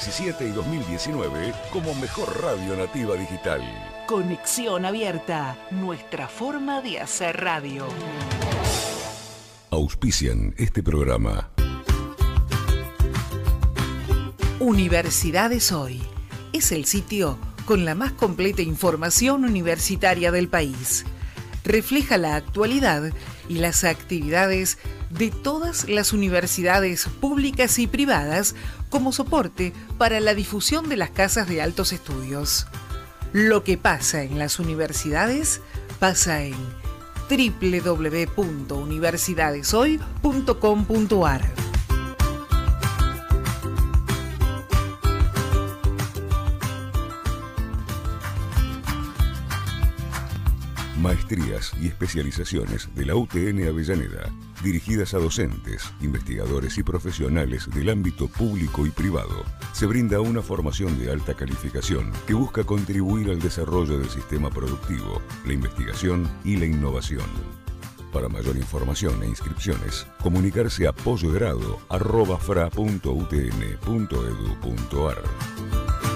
2017 y 2019 como mejor radio nativa digital. Conexión abierta, nuestra forma de hacer radio. Auspician este programa. Universidades Hoy es el sitio con la más completa información universitaria del país. Refleja la actualidad y las actividades de todas las universidades públicas y privadas como soporte para la difusión de las casas de altos estudios. Lo que pasa en las universidades pasa en www.universidadeshoy.com.ar. Maestrías y especializaciones de la UTN Avellaneda, dirigidas a docentes, investigadores y profesionales del ámbito público y privado. Se brinda una formación de alta calificación que busca contribuir al desarrollo del sistema productivo, la investigación y la innovación. Para mayor información e inscripciones, comunicarse a pollogrado.fra.utn.edu.ar.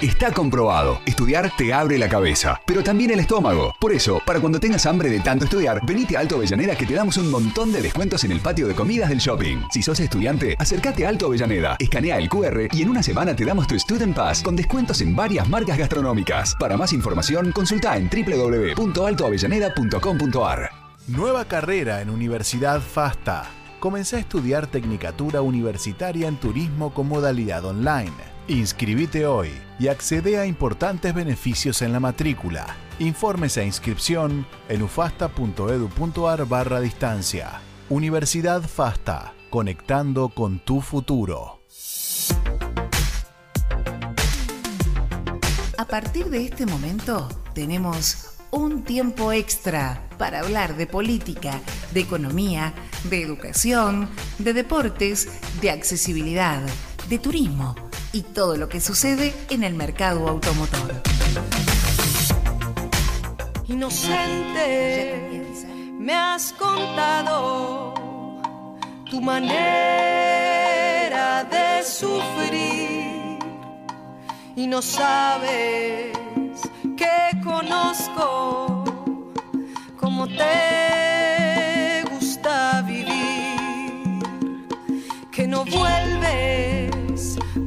Está comprobado. Estudiar te abre la cabeza, pero también el estómago. Por eso, para cuando tengas hambre de tanto estudiar, venite a Alto Avellaneda que te damos un montón de descuentos en el patio de comidas del shopping. Si sos estudiante, acércate a Alto Avellaneda, escanea el QR y en una semana te damos tu Student Pass con descuentos en varias marcas gastronómicas. Para más información, consulta en www.altoavellaneda.com.ar. Nueva carrera en Universidad FASTA. Comencé a estudiar Tecnicatura Universitaria en Turismo con modalidad online. Inscribite hoy y accede a importantes beneficios en la matrícula. Informes e inscripción en ufasta.edu.ar barra distancia. Universidad FASTA, conectando con tu futuro. A partir de este momento tenemos un tiempo extra para hablar de política, de economía, de educación, de deportes, de accesibilidad, de turismo y todo lo que sucede en el mercado automotor. Inocente, me has contado tu manera de sufrir y no sabes que conozco cómo te gusta vivir, que no vuelves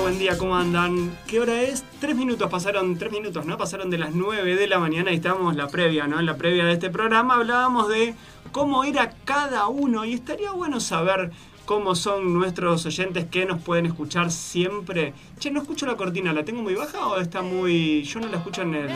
Buen día, ¿cómo andan? ¿Qué hora es? Tres minutos, pasaron tres minutos, ¿no? Pasaron de las nueve de la mañana y estábamos la previa, ¿no? En la previa de este programa hablábamos de cómo era cada uno y estaría bueno saber cómo son nuestros oyentes que nos pueden escuchar siempre. Che, no escucho la cortina, ¿la tengo muy baja o está muy...? Yo no la escucho en el...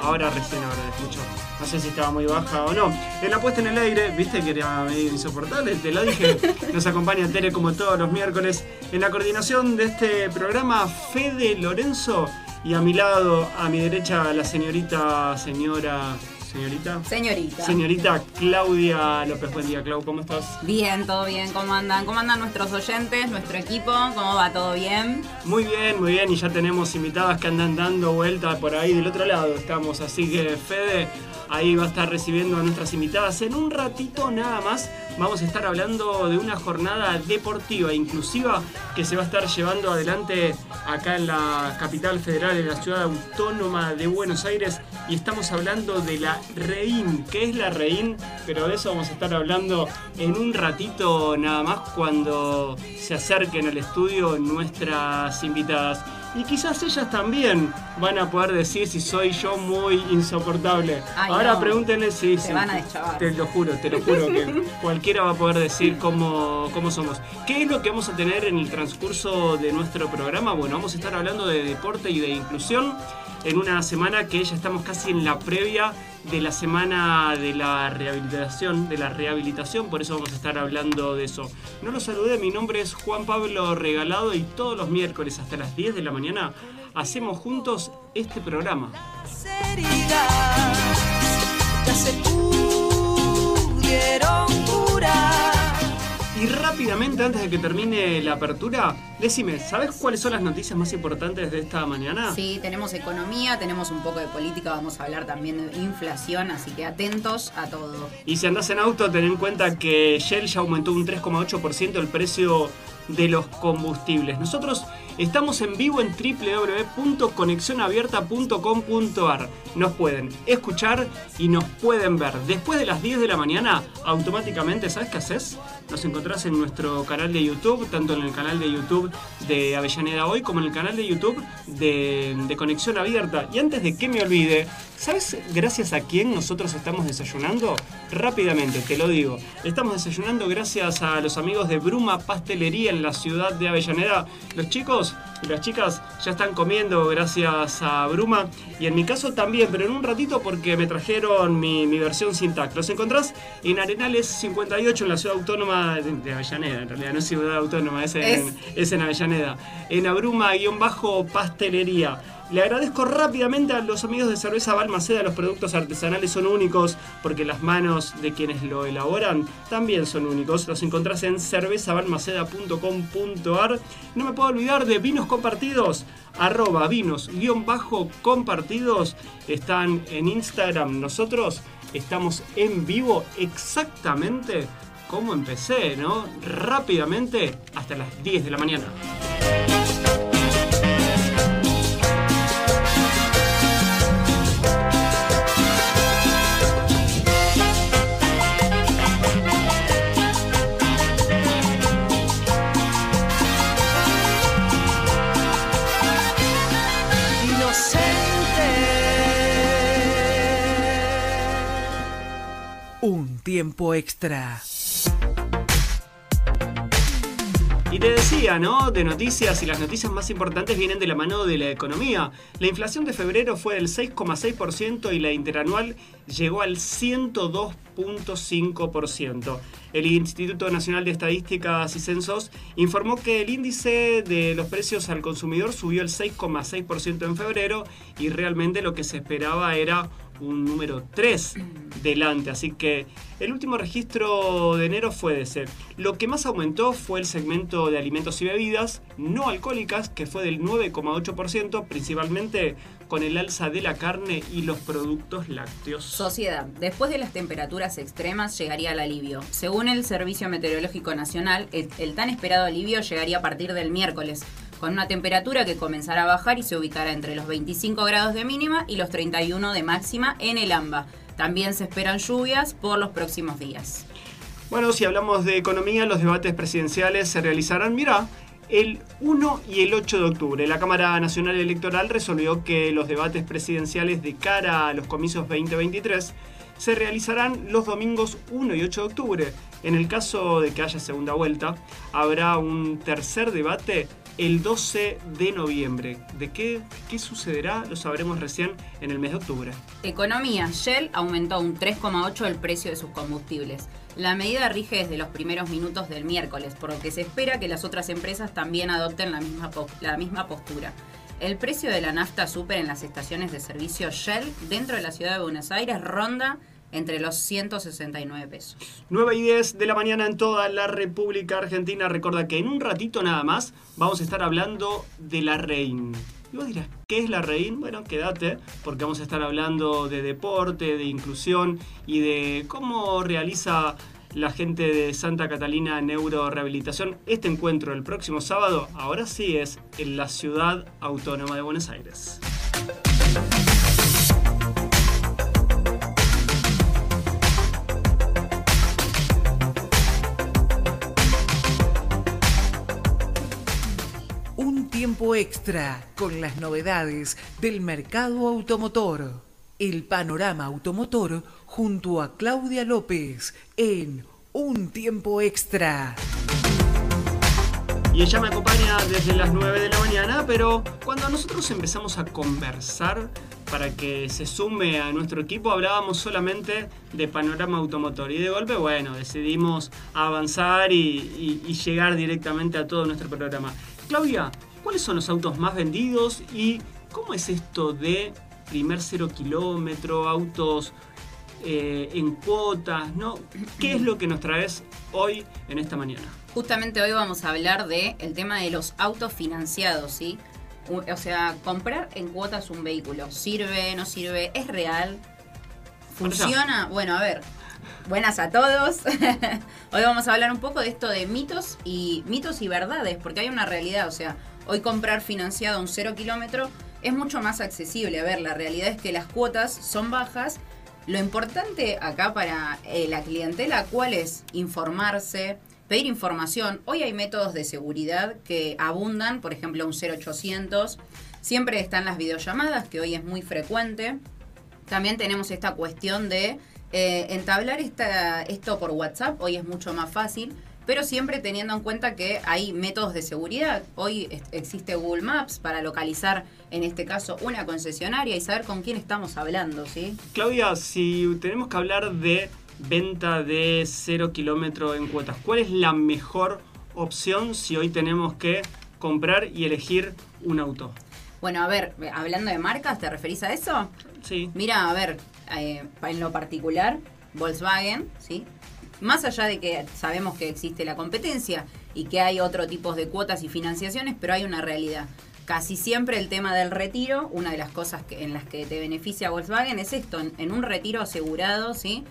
Ahora recién ahora la escucho. No sé si estaba muy baja o no. En la puesta en el aire, viste que era medio insoportable, te lo dije. Nos acompaña Tere como todos los miércoles. En la coordinación de este programa, Fede Lorenzo. Y a mi lado, a mi derecha, la señorita, señora... Señorita. Señorita. Señorita Claudia López. Buen día, Clau, ¿cómo estás? Bien, todo bien, ¿cómo andan? ¿Cómo andan nuestros oyentes, nuestro equipo? ¿Cómo va todo bien? Muy bien, muy bien, y ya tenemos invitadas que andan dando vueltas por ahí del otro lado. Estamos, así que Fede ahí va a estar recibiendo a nuestras invitadas. En un ratito nada más vamos a estar hablando de una jornada deportiva inclusiva que se va a estar llevando adelante acá en la capital federal, en la ciudad autónoma de Buenos Aires. Y estamos hablando de la REIN. ¿Qué es la REIN? Pero de eso vamos a estar hablando en un ratito nada más cuando se acerquen al estudio nuestras invitadas. Y quizás ellas también van a poder decir si soy yo muy insoportable. Ay, Ahora no. pregúntenle si... Te si- van a deschavar. Te lo juro, te lo juro que cualquiera va a poder decir cómo, cómo somos. ¿Qué es lo que vamos a tener en el transcurso de nuestro programa? Bueno, vamos a estar hablando de deporte y de inclusión en una semana que ya estamos casi en la previa de la semana de la rehabilitación, de la rehabilitación, por eso vamos a estar hablando de eso. No lo saludé, mi nombre es Juan Pablo Regalado y todos los miércoles hasta las 10 de la mañana hacemos juntos este programa. Y rápidamente, antes de que termine la apertura, decime, ¿sabes cuáles son las noticias más importantes de esta mañana? Sí, tenemos economía, tenemos un poco de política, vamos a hablar también de inflación, así que atentos a todo. Y si andás en auto, ten en cuenta que Shell ya aumentó un 3,8% el precio de los combustibles. Nosotros estamos en vivo en www.conexionabierta.com.ar. Nos pueden escuchar y nos pueden ver. Después de las 10 de la mañana, automáticamente, ¿sabes qué haces? Nos encontrás en nuestro canal de YouTube, tanto en el canal de YouTube de Avellaneda Hoy como en el canal de YouTube de, de Conexión Abierta. Y antes de que me olvide, ¿sabes gracias a quién nosotros estamos desayunando? Rápidamente, te lo digo. Estamos desayunando gracias a los amigos de Bruma Pastelería en la ciudad de Avellaneda. Los chicos las chicas ya están comiendo gracias a Bruma. Y en mi caso también, pero en un ratito porque me trajeron mi, mi versión sin tac. Los encontrás en Arenales 58 en la ciudad autónoma de, de Avellaneda. En realidad no es ciudad autónoma, es en, Es- es en Avellaneda. En Abruma-pastelería. Le agradezco rápidamente a los amigos de Cerveza Balmaceda, los productos artesanales son únicos porque las manos de quienes lo elaboran también son únicos. Los encontrás en cervezabalmaceda.com.ar. No me puedo olvidar de vinos compartidos, arroba vinos guion bajo compartidos. Están en Instagram. Nosotros estamos en vivo exactamente como empecé, ¿no? Rápidamente hasta las 10 de la mañana. Tiempo extra. Y te decía, ¿no? De noticias y las noticias más importantes vienen de la mano de la economía. La inflación de febrero fue del 6,6% y la interanual llegó al 102.5%. El Instituto Nacional de Estadísticas y Censos informó que el índice de los precios al consumidor subió el 6,6% en febrero y realmente lo que se esperaba era un número 3 delante. Así que el último registro de enero fue de ese. Lo que más aumentó fue el segmento de alimentos y bebidas no alcohólicas, que fue del 9,8%, principalmente con el alza de la carne y los productos lácteos. Sociedad. Después de las temperaturas extremas llegaría el alivio. Según el Servicio Meteorológico Nacional, el, el tan esperado alivio llegaría a partir del miércoles, con una temperatura que comenzará a bajar y se ubicará entre los 25 grados de mínima y los 31 de máxima en el AMBA. También se esperan lluvias por los próximos días. Bueno, si hablamos de economía, los debates presidenciales se realizarán, mira, el 1 y el 8 de octubre. La Cámara Nacional Electoral resolvió que los debates presidenciales de cara a los comicios 2023 se realizarán los domingos 1 y 8 de octubre. En el caso de que haya segunda vuelta, habrá un tercer debate el 12 de noviembre. ¿De qué, qué sucederá? Lo sabremos recién en el mes de octubre. Economía. Shell aumentó un 3,8 el precio de sus combustibles. La medida rige desde los primeros minutos del miércoles, por lo que se espera que las otras empresas también adopten la misma, la misma postura. El precio de la nafta super en las estaciones de servicio Shell dentro de la ciudad de Buenos Aires ronda entre los 169 pesos. 9 y 10 de la mañana en toda la República Argentina. Recuerda que en un ratito nada más vamos a estar hablando de la REIN. Y vos dirás, ¿qué es la REIN? Bueno, quédate, porque vamos a estar hablando de deporte, de inclusión y de cómo realiza la gente de Santa Catalina Neurorehabilitación este encuentro el próximo sábado. Ahora sí es en la ciudad autónoma de Buenos Aires. Tiempo extra con las novedades del mercado automotor. El panorama automotor junto a Claudia López en Un tiempo extra. Y ella me acompaña desde las 9 de la mañana, pero cuando nosotros empezamos a conversar para que se sume a nuestro equipo, hablábamos solamente de panorama automotor. Y de golpe, bueno, decidimos avanzar y, y llegar directamente a todo nuestro programa. Claudia, ¿cuáles son los autos más vendidos y cómo es esto de primer cero kilómetro, autos eh, en cuotas, ¿no? ¿Qué es lo que nos traes hoy en esta mañana? Justamente hoy vamos a hablar de el tema de los autos financiados, ¿sí? O sea, comprar en cuotas un vehículo, ¿sirve, no sirve? ¿Es real? ¿Funciona? Bueno, a ver. Buenas a todos. hoy vamos a hablar un poco de esto de mitos y mitos y verdades, porque hay una realidad, o sea, hoy comprar financiado un cero kilómetro es mucho más accesible. A ver, la realidad es que las cuotas son bajas. Lo importante acá para eh, la clientela, ¿cuál es? Informarse, pedir información. Hoy hay métodos de seguridad que abundan, por ejemplo, un 0800. Siempre están las videollamadas, que hoy es muy frecuente. También tenemos esta cuestión de eh, entablar esta, esto por WhatsApp, hoy es mucho más fácil, pero siempre teniendo en cuenta que hay métodos de seguridad. Hoy existe Google Maps para localizar, en este caso, una concesionaria y saber con quién estamos hablando, ¿sí? Claudia, si tenemos que hablar de venta de cero kilómetro en cuotas, ¿cuál es la mejor opción si hoy tenemos que comprar y elegir un auto? Bueno, a ver, hablando de marcas, ¿te referís a eso? Sí. Mira, a ver, eh, en lo particular, Volkswagen, ¿sí? Más allá de que sabemos que existe la competencia y que hay otro tipos de cuotas y financiaciones, pero hay una realidad. Casi siempre el tema del retiro, una de las cosas que, en las que te beneficia Volkswagen es esto, en, en un retiro asegurado, ¿sí?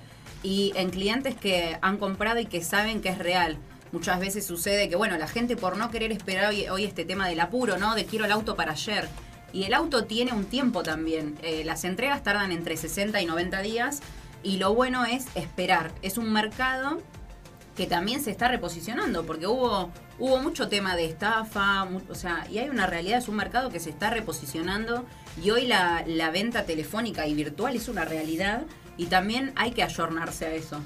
Y en clientes que han comprado y que saben que es real. Muchas veces sucede que, bueno, la gente por no querer esperar hoy, hoy este tema del apuro, ¿no? De quiero el auto para ayer. Y el auto tiene un tiempo también. Eh, las entregas tardan entre 60 y 90 días. Y lo bueno es esperar. Es un mercado que también se está reposicionando, porque hubo, hubo mucho tema de estafa, o sea, y hay una realidad, es un mercado que se está reposicionando y hoy la, la venta telefónica y virtual es una realidad y también hay que ayornarse a eso.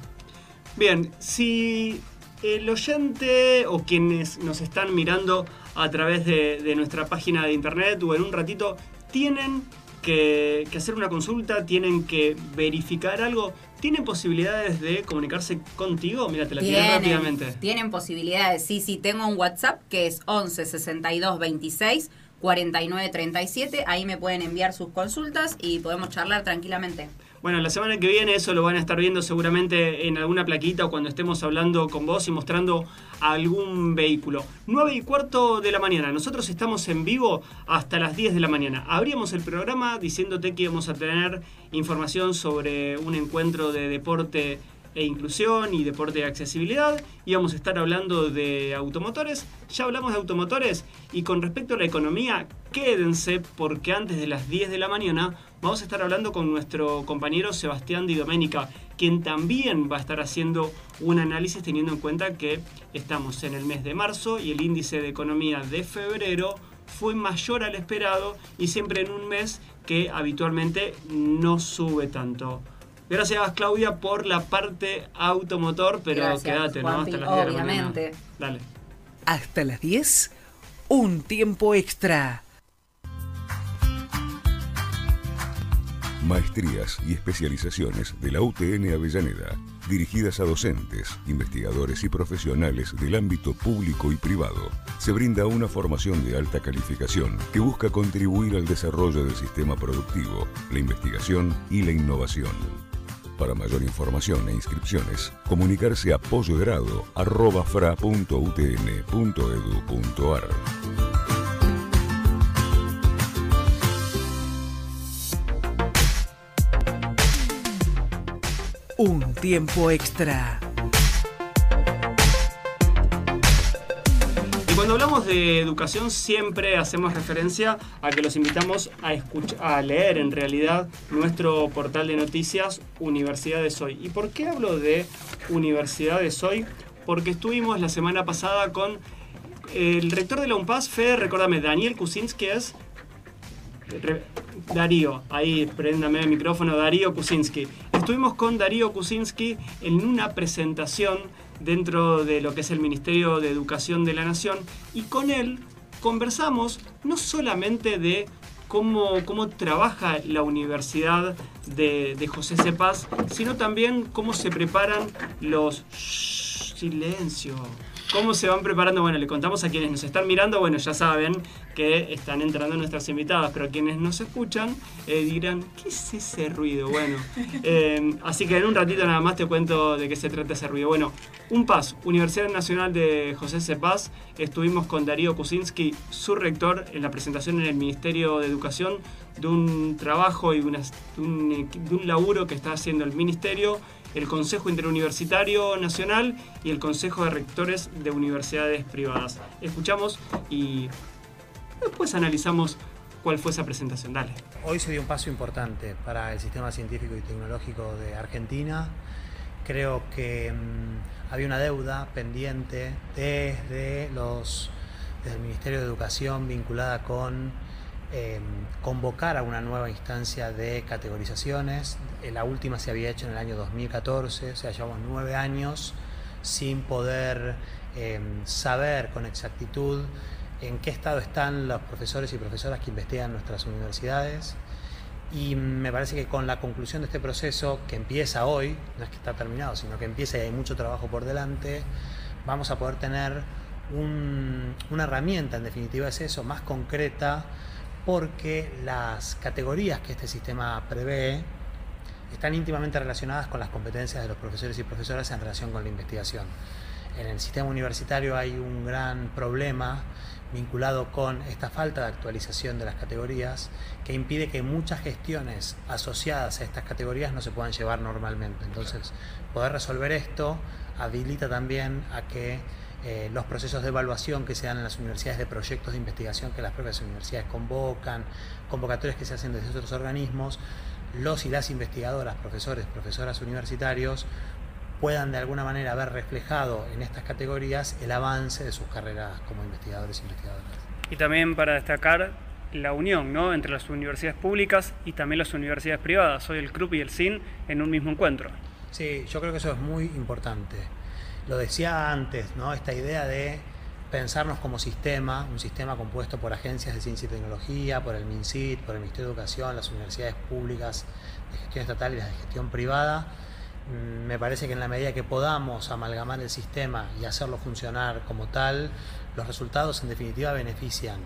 Bien, si el oyente o quienes nos están mirando a través de, de nuestra página de internet o en un ratito tienen que, que hacer una consulta, tienen que verificar algo, ¿tienen posibilidades de comunicarse contigo? Mira, te la tiré rápidamente. tienen posibilidades, sí, sí, tengo un WhatsApp que es 11 62 26 49 37, ahí me pueden enviar sus consultas y podemos charlar tranquilamente. Bueno, la semana que viene eso lo van a estar viendo seguramente en alguna plaquita o cuando estemos hablando con vos y mostrando algún vehículo. 9 y cuarto de la mañana. Nosotros estamos en vivo hasta las 10 de la mañana. Abríamos el programa diciéndote que íbamos a tener información sobre un encuentro de deporte e inclusión y deporte de accesibilidad. Íbamos a estar hablando de automotores. Ya hablamos de automotores y con respecto a la economía, quédense porque antes de las 10 de la mañana vamos a estar hablando con nuestro compañero Sebastián Di Domenica, quien también va a estar haciendo un análisis teniendo en cuenta que estamos en el mes de marzo y el índice de economía de febrero fue mayor al esperado y siempre en un mes que habitualmente no sube tanto. Gracias Claudia por la parte automotor, pero Gracias, quédate, ¿no? Hasta las 10 de la mañana. obviamente. Dale. Hasta las 10, un tiempo extra. Maestrías y especializaciones de la UTN Avellaneda, dirigidas a docentes, investigadores y profesionales del ámbito público y privado. Se brinda una formación de alta calificación que busca contribuir al desarrollo del sistema productivo, la investigación y la innovación. Para mayor información e inscripciones, comunicarse a pollogrado.fra.utn.edu.ar. tiempo extra. Y cuando hablamos de educación siempre hacemos referencia a que los invitamos a, escuch- a leer en realidad nuestro portal de noticias Universidades Hoy. ¿Y por qué hablo de Universidades Hoy? Porque estuvimos la semana pasada con el rector de la UNPAS, Fede, recuérdame, Daniel Kuczynski es... Darío, ahí préndame el micrófono, Darío Kuczynski. Estuvimos con Darío Kuczynski en una presentación dentro de lo que es el Ministerio de Educación de la Nación y con él conversamos no solamente de cómo, cómo trabaja la Universidad de, de José Cepaz, sino también cómo se preparan los... Shh, silencio. ¿Cómo se van preparando? Bueno, le contamos a quienes nos están mirando, bueno, ya saben que están entrando nuestras invitadas, pero quienes nos escuchan eh, dirán, ¿qué es ese ruido? Bueno, eh, así que en un ratito nada más te cuento de qué se trata ese ruido. Bueno, un PAS, Universidad Nacional de José C. Paz, estuvimos con Darío Kuczynski, su rector, en la presentación en el Ministerio de Educación de un trabajo y una- de un, de un laburo que está haciendo el Ministerio el Consejo Interuniversitario Nacional y el Consejo de Rectores de Universidades Privadas. Escuchamos y después analizamos cuál fue esa presentación. Dale. Hoy se dio un paso importante para el sistema científico y tecnológico de Argentina. Creo que mm, había una deuda pendiente desde, los, desde el Ministerio de Educación vinculada con eh, convocar a una nueva instancia de categorizaciones. Eh, La última se había hecho en el año 2014, o sea, llevamos nueve años sin poder eh, saber con exactitud en qué estado están los profesores y profesoras que investigan nuestras universidades. Y me parece que con la conclusión de este proceso, que empieza hoy, no es que está terminado, sino que empieza y hay mucho trabajo por delante, vamos a poder tener un- una herramienta, en definitiva es eso, más concreta, porque las categorías que este sistema prevé están íntimamente relacionadas con las competencias de los profesores y profesoras en relación con la investigación. En el sistema universitario hay un gran problema vinculado con esta falta de actualización de las categorías que impide que muchas gestiones asociadas a estas categorías no se puedan llevar normalmente. Entonces, poder resolver esto habilita también a que eh, los procesos de evaluación que se dan en las universidades de proyectos de investigación que las propias universidades convocan, convocatorias que se hacen desde otros organismos, los y las investigadoras, profesores, profesoras universitarios, puedan de alguna manera ver reflejado en estas categorías el avance de sus carreras como investigadores e investigadoras. Y también para destacar la unión ¿no? entre las universidades públicas y también las universidades privadas. Hoy el CRUP y el CIN en un mismo encuentro. Sí, yo creo que eso es muy importante. Lo decía antes, ¿no? Esta idea de pensarnos como sistema, un sistema compuesto por agencias de ciencia y tecnología, por el MINCIT, por el Ministerio de Educación, las universidades públicas de gestión estatal y las de gestión privada. Mm, Me parece que en la medida que podamos amalgamar el sistema y hacerlo funcionar como tal, los resultados en definitiva benefician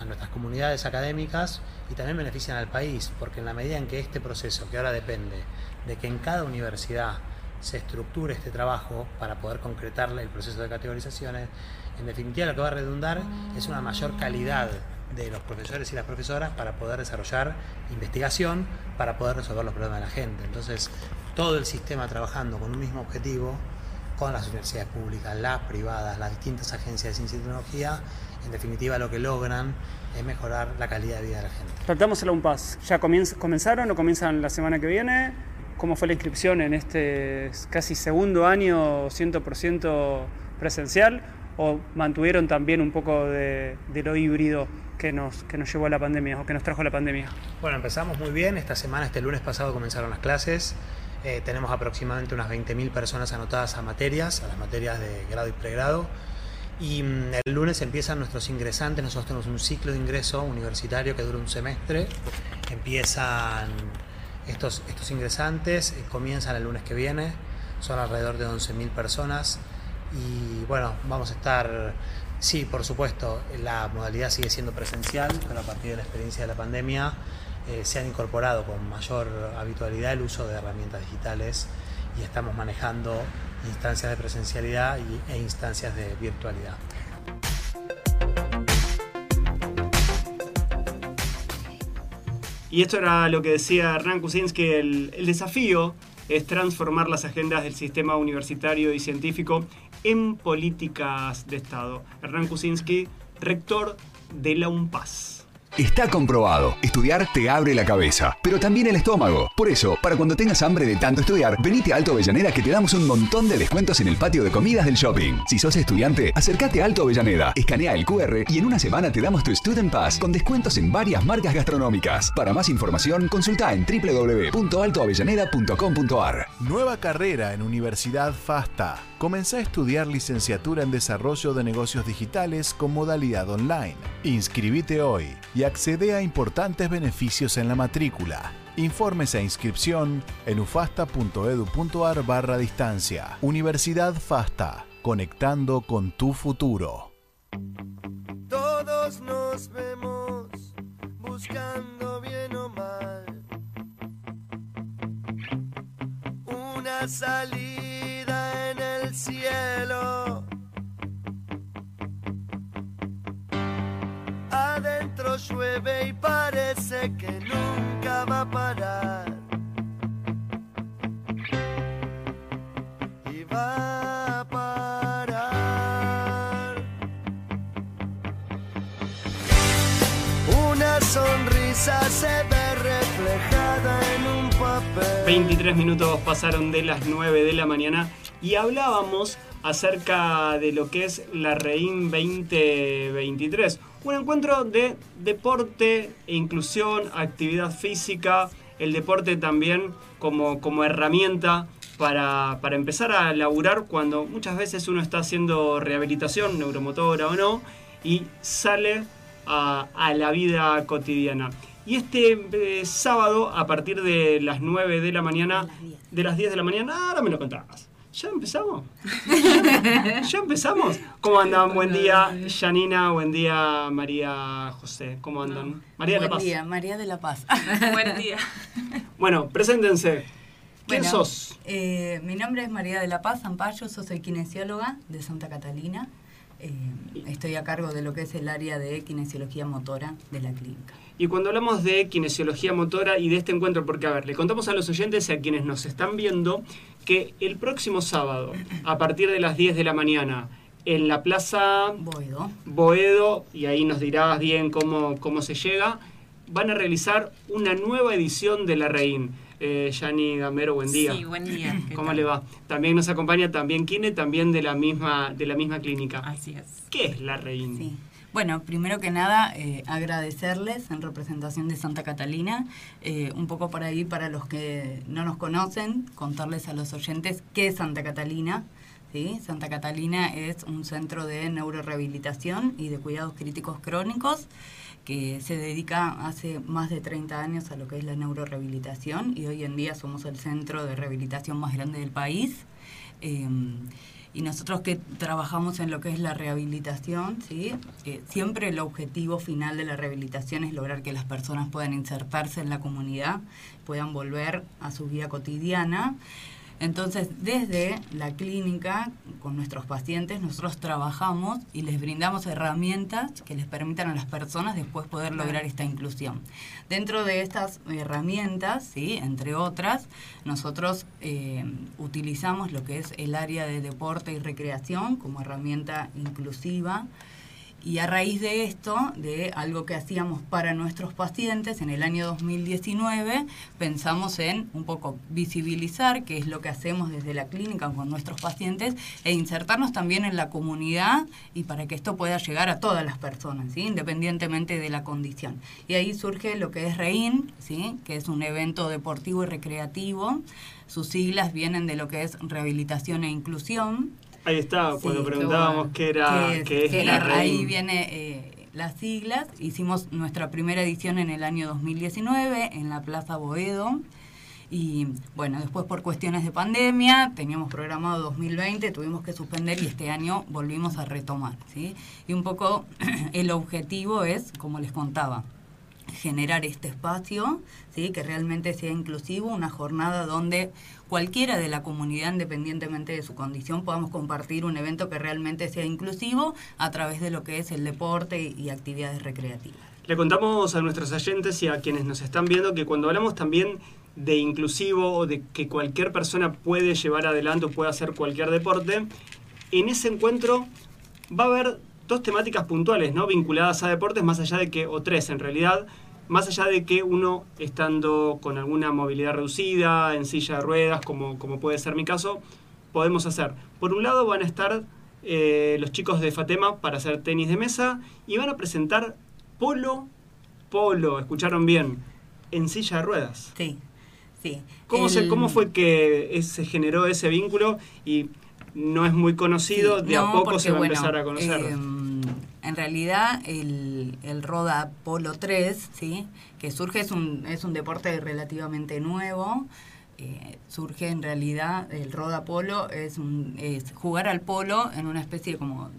a nuestras comunidades académicas y también benefician al país, porque en la medida en que este proceso, que ahora depende de que en cada universidad se estructure este trabajo para poder concretar el proceso de categorizaciones, en definitiva lo que va a redundar es una mayor calidad de los profesores y las profesoras para poder desarrollar investigación, para poder resolver los problemas de la gente. Entonces, todo el sistema trabajando con un mismo objetivo, con las universidades públicas, las privadas, las distintas agencias de ciencia y tecnología, en definitiva lo que logran es mejorar la calidad de vida de la gente. Tratamos el UNPAS. ¿Ya comenzaron o comienzan la semana que viene? ¿Cómo fue la inscripción en este casi segundo año 100% presencial? ¿O mantuvieron también un poco de, de lo híbrido que nos, que nos llevó a la pandemia o que nos trajo la pandemia? Bueno, empezamos muy bien. Esta semana, este lunes pasado, comenzaron las clases. Eh, tenemos aproximadamente unas 20.000 personas anotadas a materias, a las materias de grado y pregrado. Y mm, el lunes empiezan nuestros ingresantes. Nosotros tenemos un ciclo de ingreso universitario que dura un semestre. Empiezan estos, ingresantes, eh, comienzan el lunes que viene. Son alrededor de 11.000 personas. Y bueno, vamos a estar, sí, por supuesto, la modalidad sigue siendo presencial, pero a partir de la experiencia de la pandemia eh, se han incorporado con mayor habitualidad el uso de herramientas digitales y estamos manejando instancias de presencialidad y- e instancias de virtualidad. Y esto era lo que decía Hernán Kuczynski, el, el desafío es transformar las agendas del sistema universitario y científico en políticas de Estado. Hernán Kuczynski, rector de la UNPAS. Está comprobado. Estudiar te abre la cabeza, pero también el estómago. Por eso, para cuando tengas hambre de tanto estudiar, venite a Alto Avellaneda que te damos un montón de descuentos en el patio de comidas del shopping. Si sos estudiante, acércate a Alto Avellaneda, escanea el QR y en una semana te damos tu Student Pass con descuentos en varias marcas gastronómicas. Para más información, consulta en www.altoavellaneda.com.ar. Nueva carrera en Universidad FASTA. Comenzá a estudiar licenciatura en Desarrollo de Negocios Digitales con modalidad online. Inscribite hoy y accede a importantes beneficios en la matrícula. Informes e inscripción en ufasta.edu.ar barra distancia. Universidad FASTA, conectando con tu futuro. Todos nos vemos buscando bien o mal una salida en el cielo. Adentro llueve y parece que nunca va a parar. Y va a parar. Una sonrisa se ve reflejada en un papel. 23 minutos pasaron de las 9 de la mañana y hablábamos acerca de lo que es la REIN 2023. Un encuentro de deporte e inclusión, actividad física, el deporte también como, como herramienta para, para empezar a laburar cuando muchas veces uno está haciendo rehabilitación neuromotora o no y sale a, la vida cotidiana. Y este eh, sábado, a partir de las 9 de la mañana, de las 10 de la mañana, ahora me lo contabas. ¿Ya empezamos? ¿Ya empezamos? ¿Cómo andan? Buen día, Janina. Buen día, María José. ¿Cómo andan? María de la Buen Paz. día, María de la Paz. Buen día. Bueno, preséntense. ¿Quién Bueno, sos? eh, mi nombre es María de la Paz Zampayo, yo soy kinesióloga de Santa Catalina. Eh, estoy a cargo de lo que es el área de kinesiología motora de la clínica. Y cuando hablamos de kinesiología motora y de este encuentro, porque a ver, le contamos a los oyentes y a quienes nos están viendo que el próximo sábado, a partir de las 10 de la mañana, en la Plaza Boedo, Boedo, y ahí nos dirás bien cómo, cómo se llega, van a realizar una nueva edición de la REIN. Eh, Yani Gamero, buen día. Sí, buen día. ¿Qué ¿Cómo tal? le va? También nos acompaña también Kine, también de la misma, de la misma clínica. Así es. ¿Qué es la REIN? Sí. Bueno, primero que nada, eh, agradecerles en representación de Santa Catalina, eh, un poco por ahí para los que no nos conocen, contarles a los oyentes qué es Santa Catalina. Santa Catalina es un centro de neurorehabilitación y de cuidados críticos crónicos que se dedica hace más de 30 años a lo que es la neurorehabilitación y hoy en día somos el centro de rehabilitación más grande del país. Eh, y nosotros que trabajamos en lo que es la rehabilitación, ¿sí? Siempre el objetivo final de la rehabilitación es lograr que las personas puedan insertarse en la comunidad, puedan volver a su vida cotidiana. Entonces, desde la clínica, con nuestros pacientes, nosotros trabajamos y les brindamos herramientas que les permitan a las personas después poder lograr esta inclusión. Dentro de estas herramientas, ¿sí? entre otras, nosotros eh, utilizamos lo que es el área de deporte y recreación como herramienta inclusiva. Y a raíz de esto, de algo que hacíamos para nuestros pacientes en el año 2019, pensamos en un poco visibilizar qué es lo que hacemos desde la clínica con nuestros pacientes e insertarnos también en la comunidad y para que esto pueda llegar a todas las personas, independientemente de la condición. Y ahí surge lo que es REIN, ¿sí? que es un evento deportivo y recreativo. Sus siglas vienen de lo que es rehabilitación e inclusión. Ahí está, cuando preguntábamos qué era, qué es la la- ahí viene eh, las siglas. Hicimos nuestra primera edición en el año 2019 en la Plaza Boedo. Y bueno, después por cuestiones de pandemia, teníamos programado 2020, tuvimos que suspender y este año volvimos a retomar. ¿sí? Y un poco el objetivo es, como les contaba, generar este espacio, ¿sí? que realmente sea inclusivo, una jornada donde cualquiera de la comunidad, independientemente de su condición, podamos compartir un evento que realmente sea inclusivo a través de lo que es el deporte y, actividades recreativas. Le contamos a nuestros oyentes y a quienes nos están viendo que cuando hablamos también de inclusivo o de que cualquier persona puede llevar adelante o puede hacer cualquier deporte, en ese encuentro va a haber dos temáticas puntuales, ¿no? Vinculadas a deportes, más allá de que, o tres en realidad, más allá de que uno estando con alguna movilidad reducida, en silla de ruedas, como, como puede ser mi caso, podemos hacer. Por un lado van a estar eh, los chicos de Fatema para hacer tenis de mesa y van a presentar polo, polo, escucharon bien, en silla de ruedas. Sí, sí. ¿Cómo, se, ¿Cómo fue que se generó ese vínculo y no es muy conocido, de a poco porque, se va a bueno, empezar a conocer? eh, en realidad, el, el Roda Polo 3, ¿sí? que surge, es un, es un deporte relativamente nuevo. eh, surge en realidad, el Roda Polo es, un, es jugar al polo en una especie como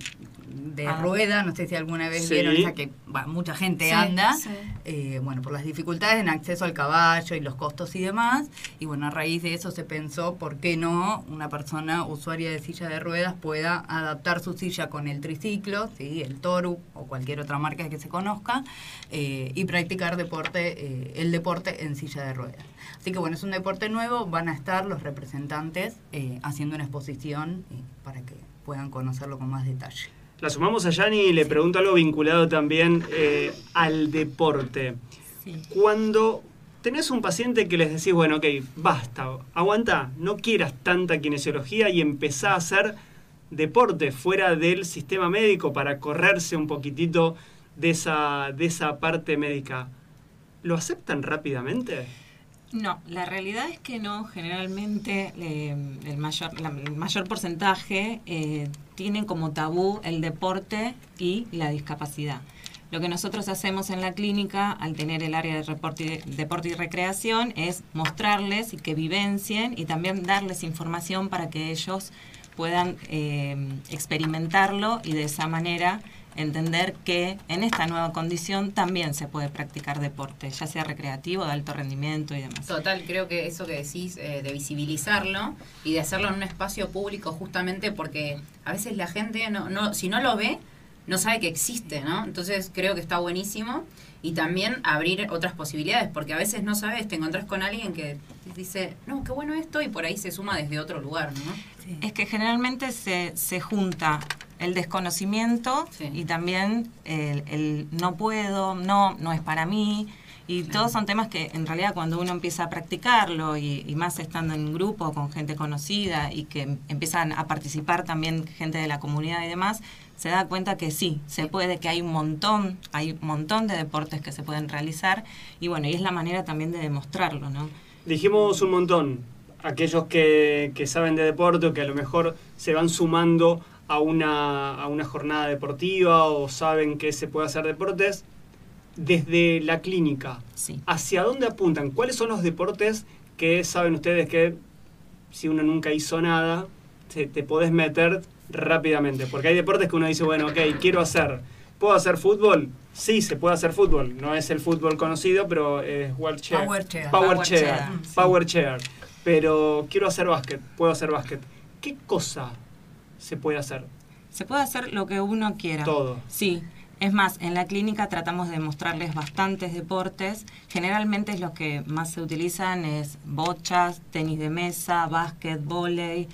de Ah. rueda, no sé si alguna vez Sí. vieron esa que mucha gente Sí, anda, sí. eh, bueno, por las dificultades en acceso al caballo y los costos y demás, y bueno, a raíz de eso se pensó, ¿por qué no una persona usuaria de silla de ruedas pueda adaptar su silla con el triciclo, ¿sí? el Toru o cualquier otra marca que se conozca, eh, y practicar deporte, eh, el deporte en silla de ruedas? Así que bueno, es un deporte nuevo, van a estar los representantes eh, haciendo una exposición para que puedan conocerlo con más detalle. La sumamos a Yani y le pregunto algo vinculado también eh, al deporte. Cuando tenés un paciente que les decís, bueno, ok, basta, aguanta, no quieras tanta kinesiología y empezá a hacer deporte fuera del sistema médico para correrse un poquitito de esa, de esa parte médica, ¿lo aceptan rápidamente? No, la realidad es que no. Generalmente eh, el, mayor, la- el mayor porcentaje eh, tienen como tabú el deporte y la discapacidad. Lo que nosotros hacemos en la clínica, al tener el área de reporte- deporte y recreación, es mostrarles y que vivencien y también darles información para que ellos puedan eh, experimentarlo y de esa manera entender que en esta nueva condición también se puede practicar deporte, ya sea recreativo, de alto rendimiento y demás. Total, creo que eso que decís eh, de visibilizarlo y de hacerlo en un espacio público justamente porque a veces la gente no, no si no lo ve no sabe que existe, ¿no? Entonces creo que está buenísimo y también abrir otras posibilidades porque a veces no sabes, te encontrás con alguien que dice, no, qué bueno esto y por ahí se suma desde otro lugar, ¿no? Es que generalmente se, se junta el desconocimiento y también el, el no puedo, no, no es para mí. Y todos son temas que en realidad cuando uno empieza a practicarlo y, y más estando en un grupo con gente conocida y que empiezan a participar también gente de la comunidad y demás, se da cuenta que sí, se puede, que hay un montón, hay un montón de deportes que se pueden realizar y bueno, y es la manera también de demostrarlo, ¿no? Dijimos un montón, aquellos que, que saben de deporte o que a lo mejor se van sumando a una, a una jornada deportiva o saben que se puede hacer deportes, desde la clínica, ¿hacia dónde apuntan? ¿Cuáles son los deportes que saben ustedes que si uno nunca hizo nada, te, te podés meter rápidamente? Porque hay deportes que uno dice, bueno, ok, quiero hacer, ¿puedo hacer fútbol? Sí, se puede hacer fútbol. No es el fútbol conocido, pero es wheelchair. chair. Power chair. Power, Power chair. chair, sí. Power chair. Pero quiero hacer básquet, puedo hacer básquet. ¿Qué cosa se puede hacer? Se puede hacer lo que uno quiera. Todo. Sí. Es más, en la clínica tratamos de mostrarles bastantes deportes. Generalmente es lo que más se utilizan es bochas, tenis de mesa, básquet, volei.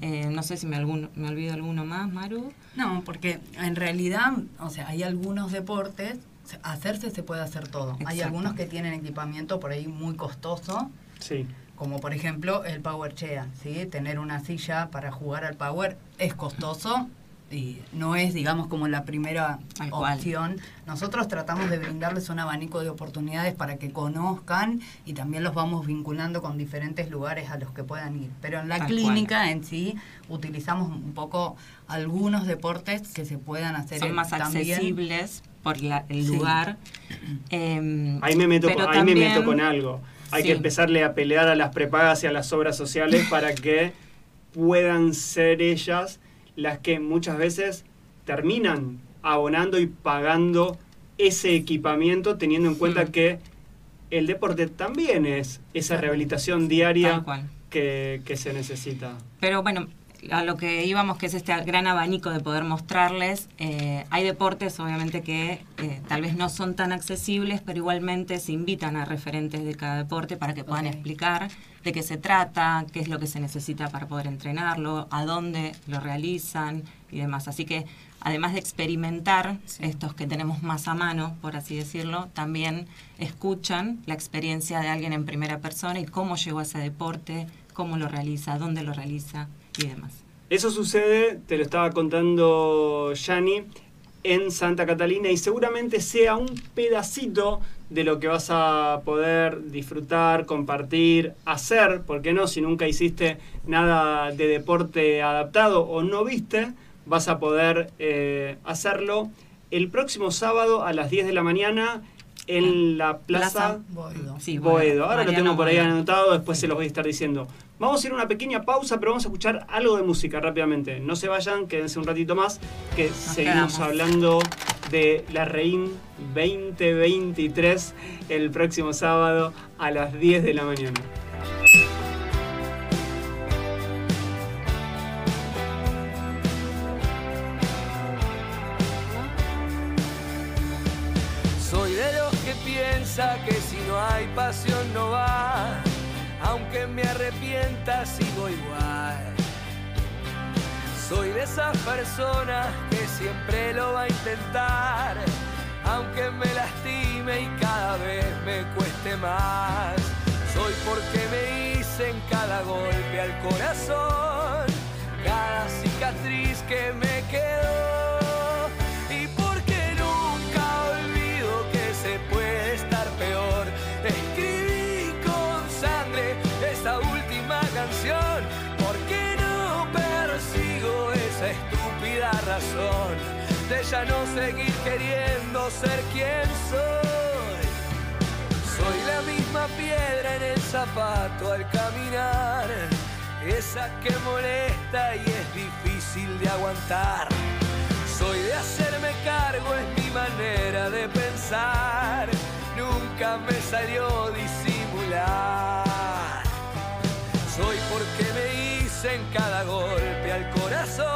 Eh, no sé si me, algún, me olvido alguno más, Maru. No, porque en realidad, o sea, hay algunos deportes, se- hacerse se puede hacer todo. Hay algunos que tienen equipamiento por ahí muy costoso, Sí. Como por ejemplo el Power Chair, ¿sí? Tener una silla para jugar al Power es costoso y no es, digamos, como la primera opción. Nosotros tratamos de brindarles un abanico de oportunidades para que conozcan y también los vamos vinculando con diferentes lugares a los que puedan ir. Pero en la Tal clínica en sí utilizamos un poco algunos deportes que se puedan hacer Son en- más también. accesibles por la- el Sí. lugar. Em, Ahí me meto, con, ahí me meto con algo. Hay Sí. que empezarle a pelear a las prepagas y a las obras sociales para que puedan ser ellas las que muchas veces terminan abonando y pagando ese equipamiento teniendo en cuenta que el deporte también es esa rehabilitación diaria que, que se necesita. Pero bueno, a lo que íbamos, que es este gran abanico de poder mostrarles, eh, hay deportes obviamente que eh, tal vez no son tan accesibles, pero igualmente se invitan a referentes de cada deporte para que puedan explicar de qué se trata, qué es lo que se necesita para poder entrenarlo, a dónde lo realizan y demás. Así que además de experimentar estos que tenemos más a mano, por así decirlo, también escuchan la experiencia de alguien en primera persona y cómo llegó a ese deporte, cómo lo realiza, dónde lo realiza y demás. Eso sucede, te lo estaba contando Yani, en Santa Catalina y seguramente sea un pedacito de lo que vas a poder disfrutar, compartir, hacer, porque no, si nunca hiciste nada de deporte adaptado o no viste, vas a poder eh, hacerlo el próximo sábado a las 10 de la mañana en la Plaza, Boedo. Sí, Boedo. Ahora lo tengo por ahí Boedo. anotado, después se los voy a estar diciendo. Vamos a ir a una pequeña pausa, pero vamos a escuchar algo de música rápidamente. No se vayan, quédense un ratito más, que seguimos quedamos. hablando de la Rein 2023 el próximo sábado a las 10 de la mañana. Piensa que si no hay pasión no va, aunque me arrepienta sigo igual. Soy de esas personas que siempre lo va a intentar, aunque me lastime y cada vez me cueste más. Soy porque me hice en cada golpe al corazón, cada cicatriz que me quedó. No seguir queriendo ser quien soy. Soy la misma piedra en el zapato al caminar, esa que molesta y es difícil de aguantar. Soy de hacerme cargo, es mi manera de pensar. Nunca me salió disimular. Soy porque me hice en cada golpe al corazón,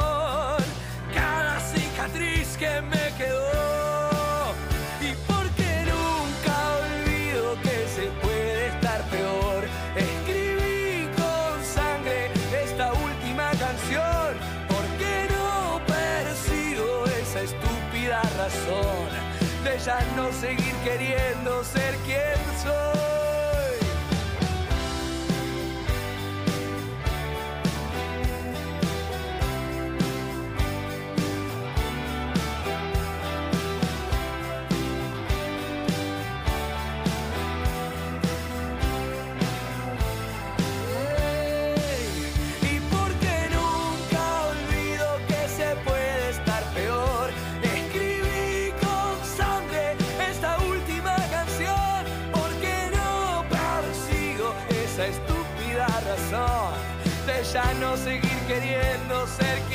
ya no seguir queriendo ser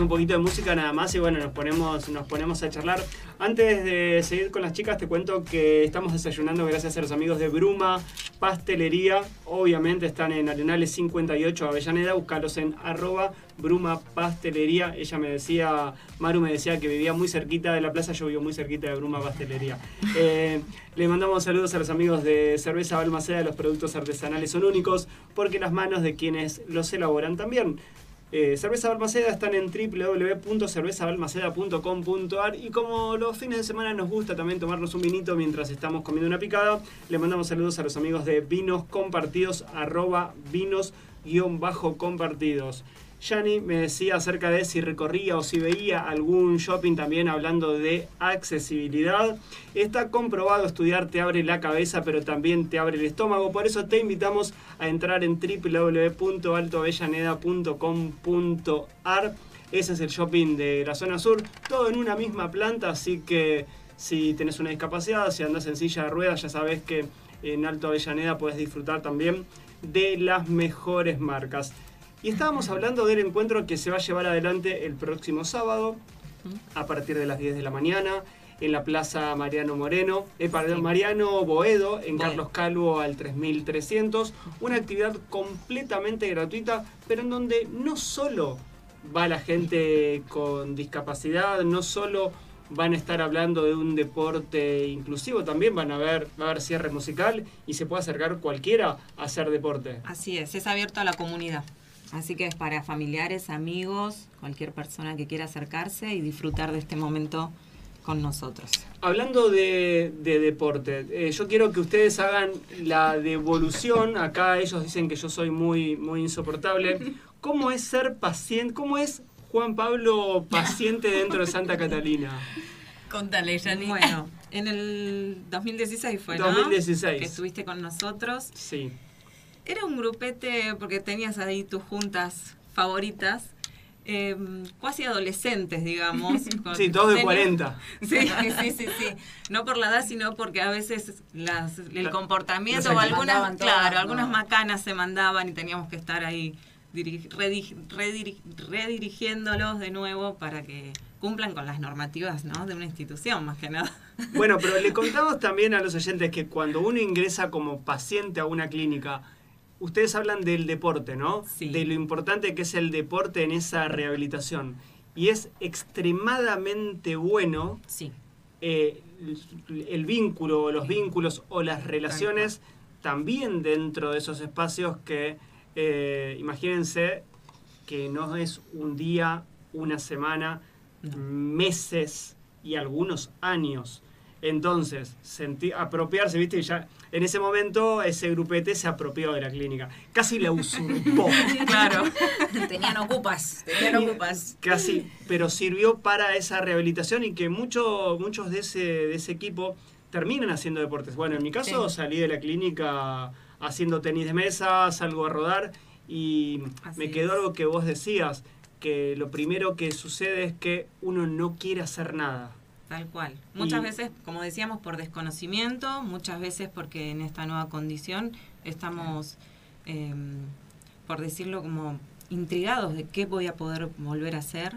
un poquito de música nada más y bueno, nos ponemos, nos ponemos a charlar. Antes de seguir con las chicas, te cuento que estamos desayunando gracias a los amigos de Bruma Pastelería. Obviamente están en Arenales 58 Avellaneda, búscalos en arroba Bruma Pastelería. Ella me decía, Maru me decía que vivía muy cerquita de la plaza, yo vivo muy cerquita de Bruma Pastelería. Eh, le mandamos saludos a los amigos de Cerveza Balmaceda, los productos artesanales son únicos porque las manos de quienes los elaboran también. Eh, Cerveza Balmaceda están en www.cervezabalmaceda.com.ar y como los fines de semana nos gusta también tomarnos un vinito mientras estamos comiendo una picada, le mandamos saludos a los amigos de Vinos Compartidos, arroba vinos-compartidos. Yani me decía acerca de si recorría o si veía algún shopping también hablando de accesibilidad. Está comprobado, estudiar te abre la cabeza, pero también te abre el estómago. Por eso te invitamos a entrar en www.altoavellaneda.com.ar. Ese es el shopping de la zona sur, todo en una misma planta, así que si tenés una discapacidad, si andas en silla de ruedas, ya sabes que en Alto Avellaneda puedes disfrutar también de las mejores marcas. Y estábamos hablando del encuentro que se va a llevar adelante el próximo sábado, a partir de las 10 de la mañana, en la Plaza Mariano Moreno, eh, perdón, Mariano Boedo, en Carlos Calvo al 3300. Una actividad completamente gratuita, pero en donde no solo va la gente con discapacidad, no solo van a estar hablando de un deporte inclusivo, también van a ver, va a haber cierre musical y se puede acercar cualquiera a hacer deporte. Así es, es abierto a la comunidad. Así que es para familiares, amigos, cualquier persona que quiera acercarse y disfrutar de este momento con nosotros. Hablando de, de deporte, eh, yo quiero que ustedes hagan la devolución. Acá ellos dicen que yo soy muy, muy insoportable. ¿Cómo es ser paciente? ¿Cómo es Juan Pablo paciente dentro de Santa Catalina? Contale, Yanni. Bueno, en el 2016 fue, ¿no? 2016. Que estuviste con nosotros. Sí. Era un grupete, porque tenías ahí tus juntas favoritas, eh, cuasi adolescentes, digamos. con- Sí, todos de tenía- 40. Sí, sí, sí, sí. No por la edad, sino porque a veces las, el La- comportamiento o algunas, todas, claro, no. algunas macanas se mandaban y teníamos que estar ahí diri- rediri- rediri- redirigiéndolos de nuevo para que cumplan con las normativas ¿no? de una institución, más que nada. Bueno, pero le contamos también a los oyentes que cuando uno ingresa como paciente a una clínica, ustedes hablan del deporte, ¿no? Sí. De lo importante que es el deporte en esa rehabilitación. Y es extremadamente bueno Sí. eh, el, vínculo, los vínculos o las relaciones también dentro de esos espacios que, eh, imagínense, que no es un día, una semana, No. meses y algunos años. Entonces, senti- apropiarse, ¿viste? Y ya en ese momento ese grupete se apropió de la clínica. Casi la usurpó. Claro. Tenían ocupas, tenían ocupas. Casi, pero sirvió para esa rehabilitación y que mucho- muchos de ese, de ese equipo terminan haciendo deportes. Bueno, en mi caso Sí. salí de la clínica haciendo tenis de mesa, salgo a rodar y Así me quedó es. algo que vos decías, que lo primero que sucede es que uno no quiere hacer nada. Tal cual. Muchas Y- veces, como decíamos, por desconocimiento, muchas veces porque en esta nueva condición estamos, eh, por decirlo como, intrigados de qué voy a poder volver a hacer.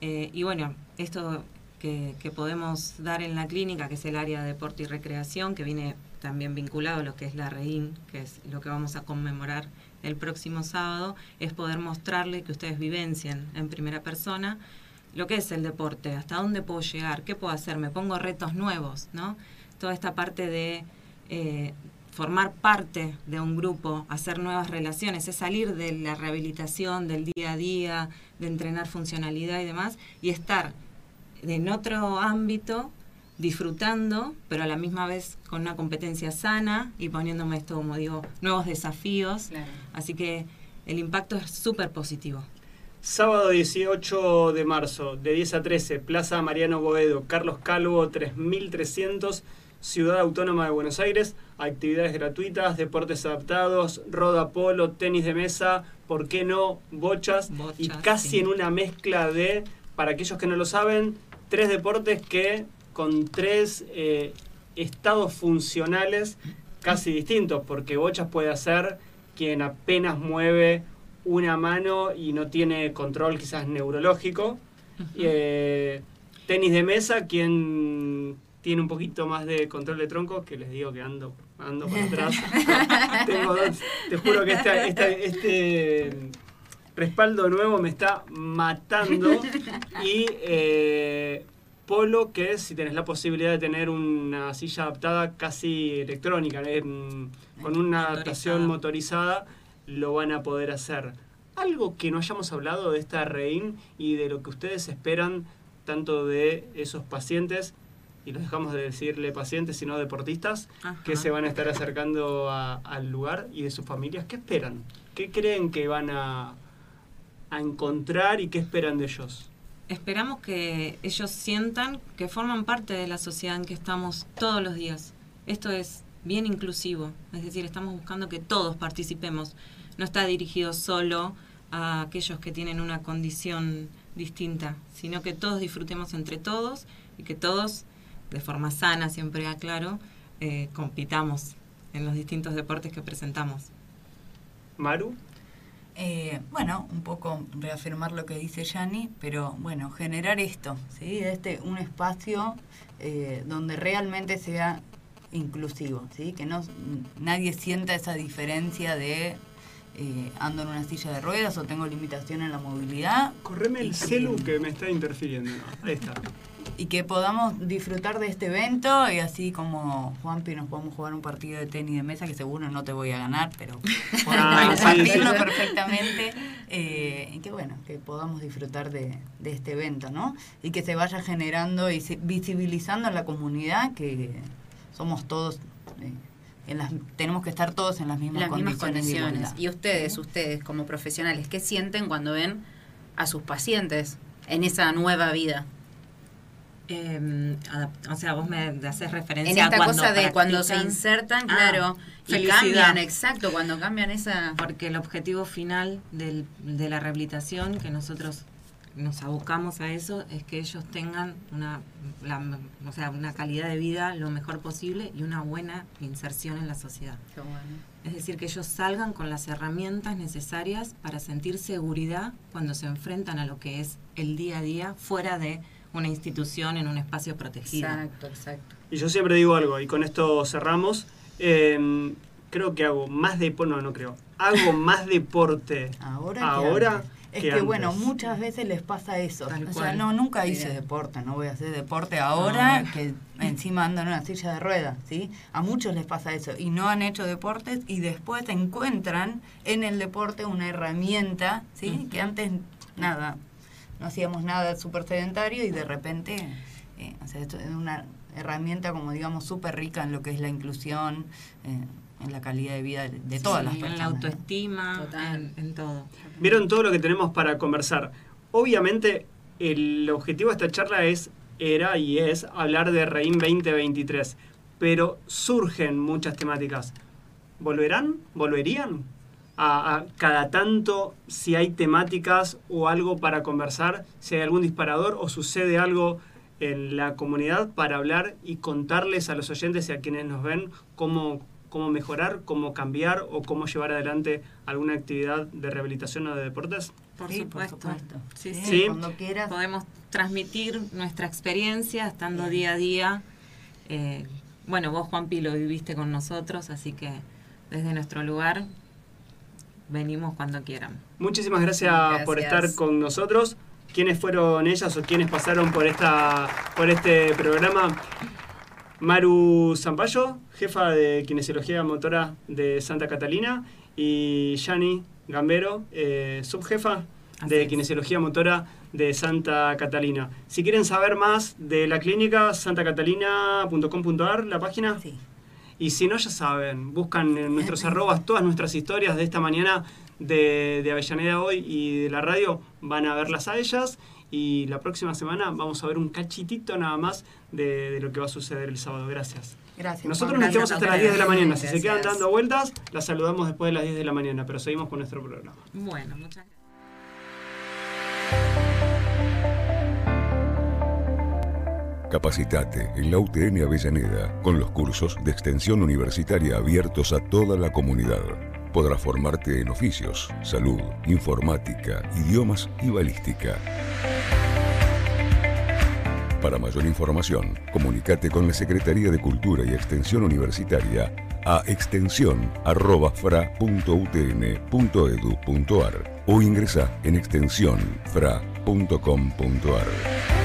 Eh, y bueno, esto que, que podemos dar en la clínica, que es el área de deporte y recreación, que viene también vinculado a lo que es la REIN, que es lo que vamos a conmemorar el próximo sábado, es poder mostrarle que ustedes vivencian en primera persona lo que es el deporte, hasta dónde puedo llegar, qué puedo hacer, me pongo retos nuevos, ¿no? Toda esta parte de eh, formar parte de un grupo, hacer nuevas relaciones, es salir de la rehabilitación, del día a día, de entrenar funcionalidad y demás, y estar en otro ámbito disfrutando, pero a la misma vez con una competencia sana y poniéndome esto, como digo, nuevos desafíos. Claro. Así que el impacto es súper positivo. Sábado 18 de marzo, de 10 a 13, Plaza Mariano Boedo, Carlos Calvo, 3300, Ciudad Autónoma de Buenos Aires. Actividades gratuitas, deportes adaptados, roda polo, tenis de mesa, ¿por qué no? Bochas. Bochas, y casi sí. en una mezcla de, para aquellos que no lo saben, tres deportes que con tres eh, estados funcionales casi distintos, porque bochas puede hacer quien apenas mueve una mano y no tiene control quizás neurológico. Eh, tenis de mesa, quien tiene un poquito más de control de tronco, que les digo que ando, ando para atrás. Tengo dos- te juro que esta- esta- este respaldo nuevo me está matando. Y eh, Polo, que es si tenés la posibilidad de tener una silla adaptada casi electrónica, eh, mm, con una adaptación motorizada, lo van a poder hacer. Algo que no hayamos hablado de esta REIN y de lo que ustedes esperan tanto de esos pacientes, y los dejamos de decirle pacientes, sino deportistas, Ajá. que se van a estar acercando a- al lugar y de sus familias. ¿Qué esperan? ¿Qué creen que van a, a encontrar y qué esperan de ellos? Esperamos que ellos sientan que forman parte de la sociedad en que estamos todos los días. Esto es bien inclusivo, es decir, estamos buscando que todos participemos. No está dirigido solo a aquellos que tienen una condición distinta, sino que todos disfrutemos entre todos y que todos, de forma sana, siempre aclaro, eh, compitamos en los distintos deportes que presentamos. Maru. Eh, bueno, un poco reafirmar lo que dice Yani, pero bueno, generar esto, ¿sí? Este, un espacio eh, donde realmente sea inclusivo, ¿sí? Que no nadie sienta esa diferencia de eh, ando en una silla de ruedas o tengo limitación en la movilidad. Correme el celu que me está interfiriendo. Ahí está. Y que podamos disfrutar de este evento y así como Juanpi nos podemos jugar un partido de tenis de mesa que seguro no te voy a ganar, pero Ah, sí, sí. perfectamente. eh, y que bueno, que podamos disfrutar de, de este evento, ¿no? Y que se vaya generando y se- visibilizando en la comunidad que somos todos, eh, en las, tenemos que estar todos en las mismas las mismas condiciones. Y ustedes, ustedes como profesionales, ¿qué sienten cuando ven a sus pacientes en esa nueva vida? Eh, o sea, vos me haces referencia En esta a cosa de cuando se insertan, Ah, claro, y felicidad. cambian, exacto, cuando cambian esa... Porque el objetivo final del- de la rehabilitación, que nosotros nos abocamos a eso, es que ellos tengan una, la- o sea, una calidad de vida lo mejor posible y una buena inserción en la sociedad. Qué bueno. Es decir, que ellos salgan con las herramientas necesarias para sentir seguridad cuando se enfrentan a lo que es el día a día fuera de una institución en un espacio protegido. Exacto, exacto. Y yo siempre digo algo, y con esto cerramos. eh, creo que hago más deporte, no, no creo. Hago más deporte Ahora, ahora. Es que que, bueno, muchas veces les pasa eso. Tal o sea, cual. no, nunca hice Bien. deporte, no voy a hacer deporte ahora, Ah. que encima ando en una silla de ruedas, ¿sí? A muchos les pasa eso y no han hecho deportes y después encuentran en el deporte una herramienta, ¿sí? Que antes, nada, no hacíamos nada súper sedentario y de repente, eh, o sea, esto es una herramienta como digamos súper rica en lo que es la inclusión, eh, en la calidad de vida de, todas Sí, las En personas. la ¿no? autoestima, Total. en, en todo. Vieron todo lo que tenemos para conversar. Obviamente, el objetivo de esta charla es, era y es hablar de Reim 2023, pero surgen muchas temáticas. ¿Volverán? ¿Volverían? A, a cada tanto, si hay temáticas o algo para conversar, si hay algún disparador o sucede algo en la comunidad para hablar y contarles a los oyentes y a quienes nos ven cómo, cómo mejorar, cómo cambiar o cómo llevar adelante alguna actividad de rehabilitación o de deportes? Por Sí, por supuesto. supuesto. Sí, Sí. Cuando quieras. Podemos transmitir nuestra experiencia estando día a día. Eh, bueno, vos, Juanpi, lo viviste con nosotros, así que desde nuestro lugar venimos cuando quieran. Muchísimas gracias, Gracias. por estar con nosotros. ¿Quiénes fueron ellas o quiénes pasaron por esta por este programa? Maru Zampayo, jefa de kinesiología motora de Santa Catalina, y Yani Gambero, eh, subjefa Así de es. kinesiología motora de Santa Catalina. Si quieren saber más de la clínica, santacatalina.com.ar, la página. Sí. Y si no, ya saben, buscan en nuestros arrobas todas nuestras historias de esta mañana de, de Avellaneda Hoy y de la radio, van a verlas a ellas. Y la próxima semana vamos a ver un cachitito nada más de, de lo que va a suceder el sábado. Gracias. Gracias. Nosotros nos quedamos hasta las Gracias 10 de la mañana. Si se quedan dando vueltas, las saludamos después de las 10 de la mañana, pero seguimos con nuestro programa. Bueno, muchas gracias. Capacitate en la UTN Avellaneda con los cursos de extensión universitaria abiertos a toda la comunidad. Podrás formarte en oficios, salud, informática, idiomas y balística. Para mayor información, comunícate con la Secretaría de Cultura y Extensión Universitaria a extensión.fra.utn.edu.ar o ingresa en extensionfra.com.ar.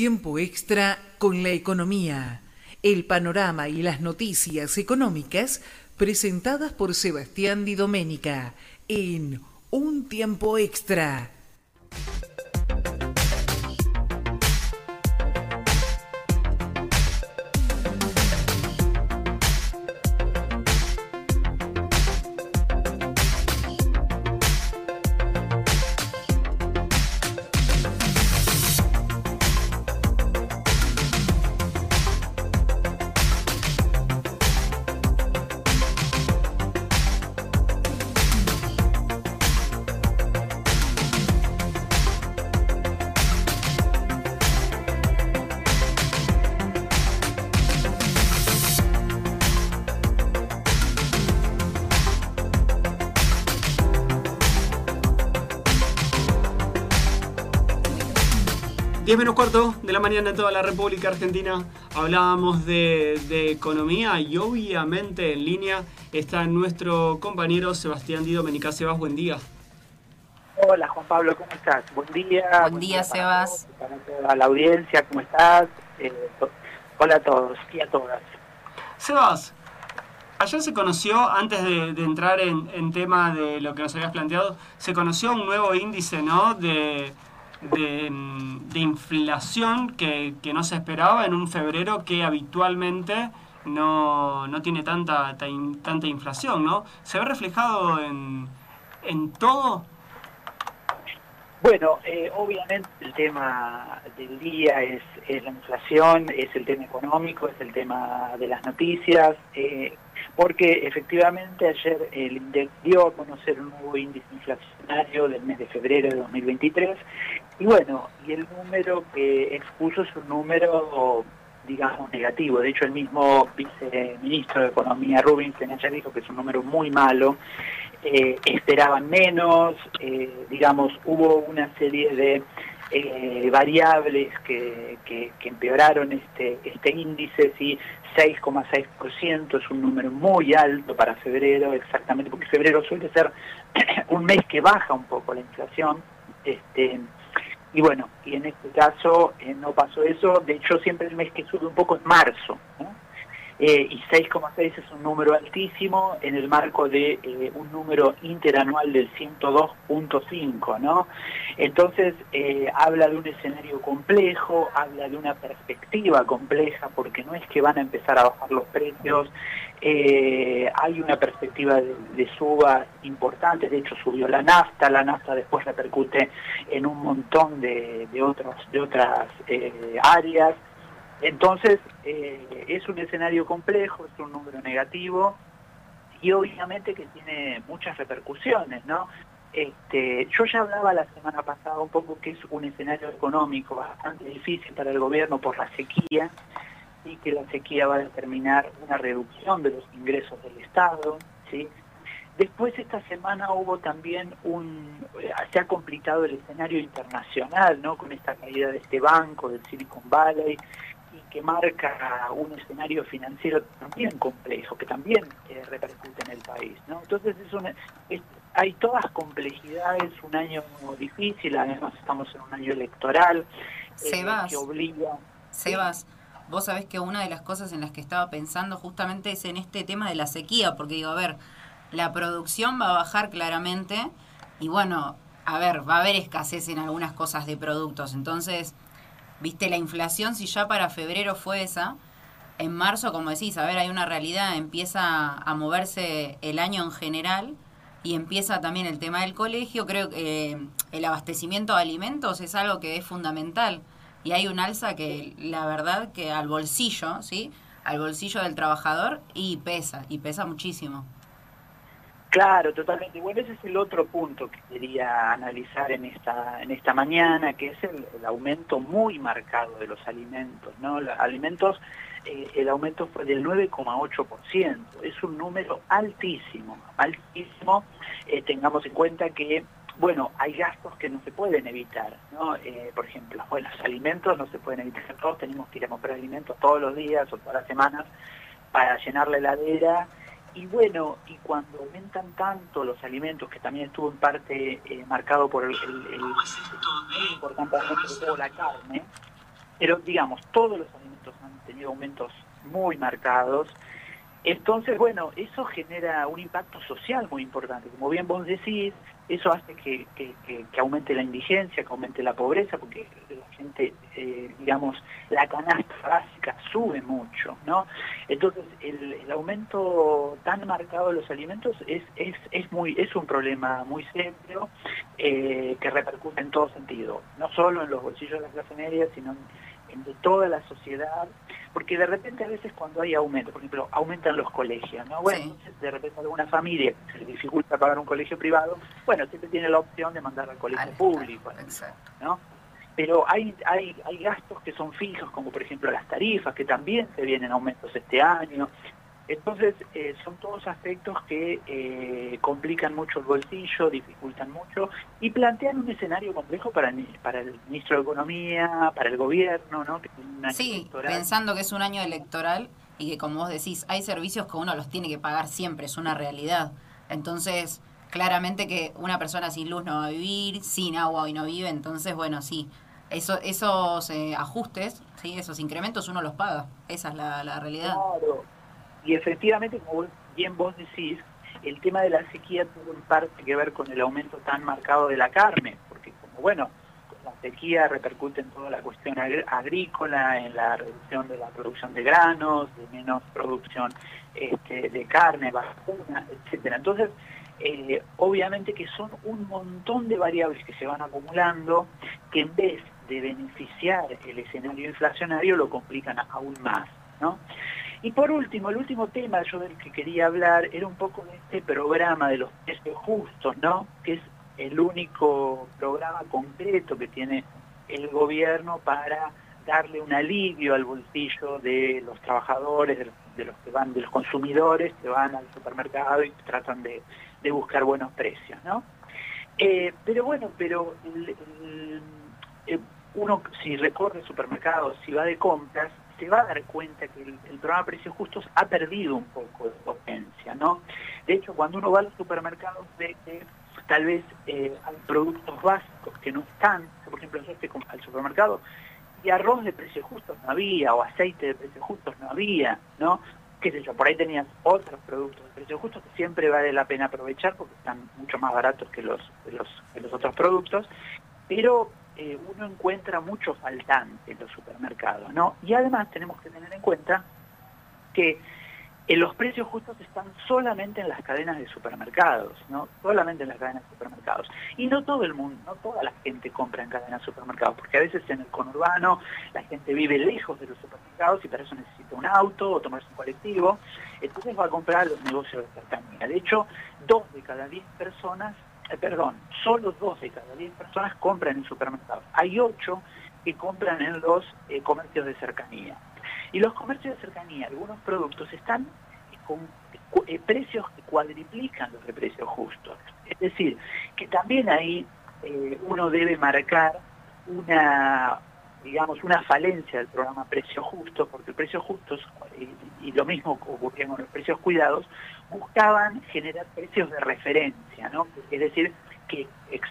tiempo extra con la economía. El panorama y las noticias económicas presentadas por Sebastián Di Domenica en Un tiempo extra. 10 menos cuarto de la mañana en toda la República Argentina. Hablábamos de, de economía y obviamente en línea está nuestro compañero Sebastián Di Domenica. Sebas, buen día. Hola Juan Pablo, ¿cómo estás? Buen día. Buen día, Sebas. Para toda la audiencia, ¿cómo estás? Eh, hola a todos y a todas. Sebas, ayer se conoció, antes de, de entrar en, en, tema de lo que nos habías planteado, se conoció un nuevo índice, ¿no? De, de, inflación que, que, no se esperaba en un febrero que habitualmente no, no tiene tanta, tanta inflación, ¿no? ¿Se ve reflejado en, en todo? Bueno, eh, obviamente el tema del día es, es, la inflación, es el tema económico, es el tema de las noticias, eh, porque efectivamente ayer el INDEC dio a conocer un nuevo índice inflacionario del mes de febrero de 2023, y bueno, y el número que expuso es un número digamos, negativo. De hecho, el mismo viceministro de Economía, Rubinstein, ayer dijo que es un número muy malo. Eh, esperaban menos, eh, digamos, hubo una serie de eh, variables que, que, empeoraron este, este índice, sí, 6,6% es un número muy alto para febrero, exactamente, porque febrero suele ser un mes que baja un poco la inflación. Este, y bueno, y en este caso eh, no pasó eso, de hecho siempre el mes que sube un poco es marzo, ¿no? Eh, y 6,6 es un número altísimo en el marco de eh, un número interanual del 102.5, ¿no? Entonces eh, habla de un escenario complejo, habla de una perspectiva compleja, porque no es que van a empezar a bajar los precios, eh, hay una perspectiva de, de, suba importante, de hecho subió la nafta, la nafta después repercute en un montón de, de, otros, de otras áreas, entonces eh, es un escenario complejo, es un número negativo y obviamente que tiene muchas repercusiones, ¿no? Este, yo ya hablaba la semana pasada un poco que es un escenario económico bastante difícil para el gobierno por la sequía, y que la sequía va a determinar una reducción de los ingresos del Estado, ¿sí? Después esta semana hubo también un, se ha complicado el escenario internacional, ¿no? Con esta caída de este banco, del Silicon Valley, que marca un escenario financiero también complejo, que también eh, repercute en el país, ¿no? Entonces es una, es, hay todas complejidades, un año difícil, además estamos en un año electoral, eh, que obliga... Sebas. Vos sabés que una de las cosas en las que estaba pensando justamente es en este tema de la sequía, porque digo, a ver, la producción va a bajar claramente y bueno, a ver, va a haber escasez en algunas cosas de productos. Entonces, viste, la inflación, si ya para febrero fue esa, en marzo, como decís, a ver, hay una realidad, empieza a moverse el año en general y empieza también el tema del colegio. Creo que eh, el abastecimiento de alimentos es algo que es fundamental y hay un alza que la verdad que al bolsillo, ¿sí? Al bolsillo del trabajador y pesa, y pesa muchísimo. Claro, totalmente. Bueno, ese es el otro punto que quería analizar en esta en esta mañana, que es el, aumento muy marcado de los alimentos, ¿no? Los alimentos, eh, el aumento fue del 9,8%. Es un número altísimo, altísimo. Eh, tengamos en cuenta que bueno, hay gastos que no se pueden evitar, ¿no? Eh, por ejemplo, bueno, los alimentos no se pueden evitar, todos tenemos que ir a comprar alimentos todos los días o todas las semanas para llenar la heladera, y bueno, y cuando aumentan tanto los alimentos, que también estuvo en parte eh, marcado por el, el, el, el importante aumento de la carne, pero digamos, todos los alimentos han tenido aumentos muy marcados, entonces, bueno, eso genera un impacto social muy importante. Como bien vos decís, eso hace que, que, aumente la indigencia, que aumente la pobreza, porque la gente, eh, digamos, la canasta básica sube mucho, ¿no? Entonces, el, el, aumento tan marcado de los alimentos es, es, es, muy, es un problema muy serio eh, que repercute en todo sentido, no solo en los bolsillos de la clase media, sino en, en de toda la sociedad porque de repente a veces cuando hay aumento, por ejemplo, aumentan los colegios, ¿no? Bueno, sí. entonces de repente alguna familia se le dificulta pagar un colegio privado, bueno, siempre tiene la opción de mandar al colegio público, Exacto. ¿no? Pero hay, hay, hay gastos que son fijos, como por ejemplo las tarifas, que también se vienen aumentos este año, Entonces, eh, son todos aspectos que eh, complican mucho el bolsillo, dificultan mucho y plantean un escenario complejo para, el- para el ministro de Economía, para el gobierno, ¿no? Que tiene un año Sí, electoral. pensando que es un año electoral y que como vos decís, hay servicios que uno los tiene que pagar siempre, es una realidad. Entonces, claramente que una persona sin luz no va a vivir, sin agua hoy no vive, entonces, bueno, sí, eso, esos eh, ajustes, sí, esos incrementos uno los paga, esa es la, la realidad. Claro. Y efectivamente, como bien vos decís, el tema de la sequía tuvo en parte que ver con el aumento tan marcado de la carne, porque como bueno, la sequía repercute en toda la cuestión agr- agrícola, en la reducción de la producción de granos, de menos producción este, de carne, vacuna, etcétera. Entonces, eh, obviamente que son un montón de variables que se van acumulando que en vez de beneficiar el escenario inflacionario lo complican aún más, ¿no? Y por último, el último tema yo del que quería hablar era un poco de este programa de los precios justos, ¿no? Que es el único programa concreto que tiene el gobierno para darle un alivio al bolsillo de los trabajadores, de los, que van, de los consumidores que van al supermercado y tratan de, de buscar buenos precios, ¿no? Eh, pero bueno, pero uno si recorre supermercados, si va de compras, se va a dar cuenta que el, el programa Precios Justos ha perdido un poco de potencia, ¿no? De hecho, cuando uno va a los supermercados ve que tal vez eh, hay productos básicos que no están, por ejemplo, yo con- al supermercado y arroz de precios justos no había, o aceite de precios justos no había, ¿no? Qué sé yo, por ahí tenías otros productos de precios justos que siempre vale la pena aprovechar porque están mucho más baratos que los otros productos, pero eh, uno encuentra mucho faltante en los supermercados, ¿no? Y además tenemos que tener en cuenta que eh, los precios justos están solamente en las cadenas de supermercados, ¿no? Solamente en las cadenas de supermercados. Y no todo el mundo, no toda la gente compra en cadenas de supermercados, porque a veces en el conurbano la gente vive lejos de los supermercados y para eso necesita un auto o tomarse un colectivo, entonces va a comprar los negocios de cercanía. De hecho, dos de cada diez personas, eh, perdón, solo dos de cada diez personas compran en supermercados. Hay ocho que compran en los eh, comercios de cercanía. Y los comercios de cercanía, algunos productos están con eh, precios que cuadriplican los de precios justos. Es decir, que también ahí uno debe marcar una, digamos, una falencia del programa Precios Justos, porque precios justos, y, y lo mismo ocurría con los precios cuidados, buscaban generar precios de referencia, ¿no? Es decir, que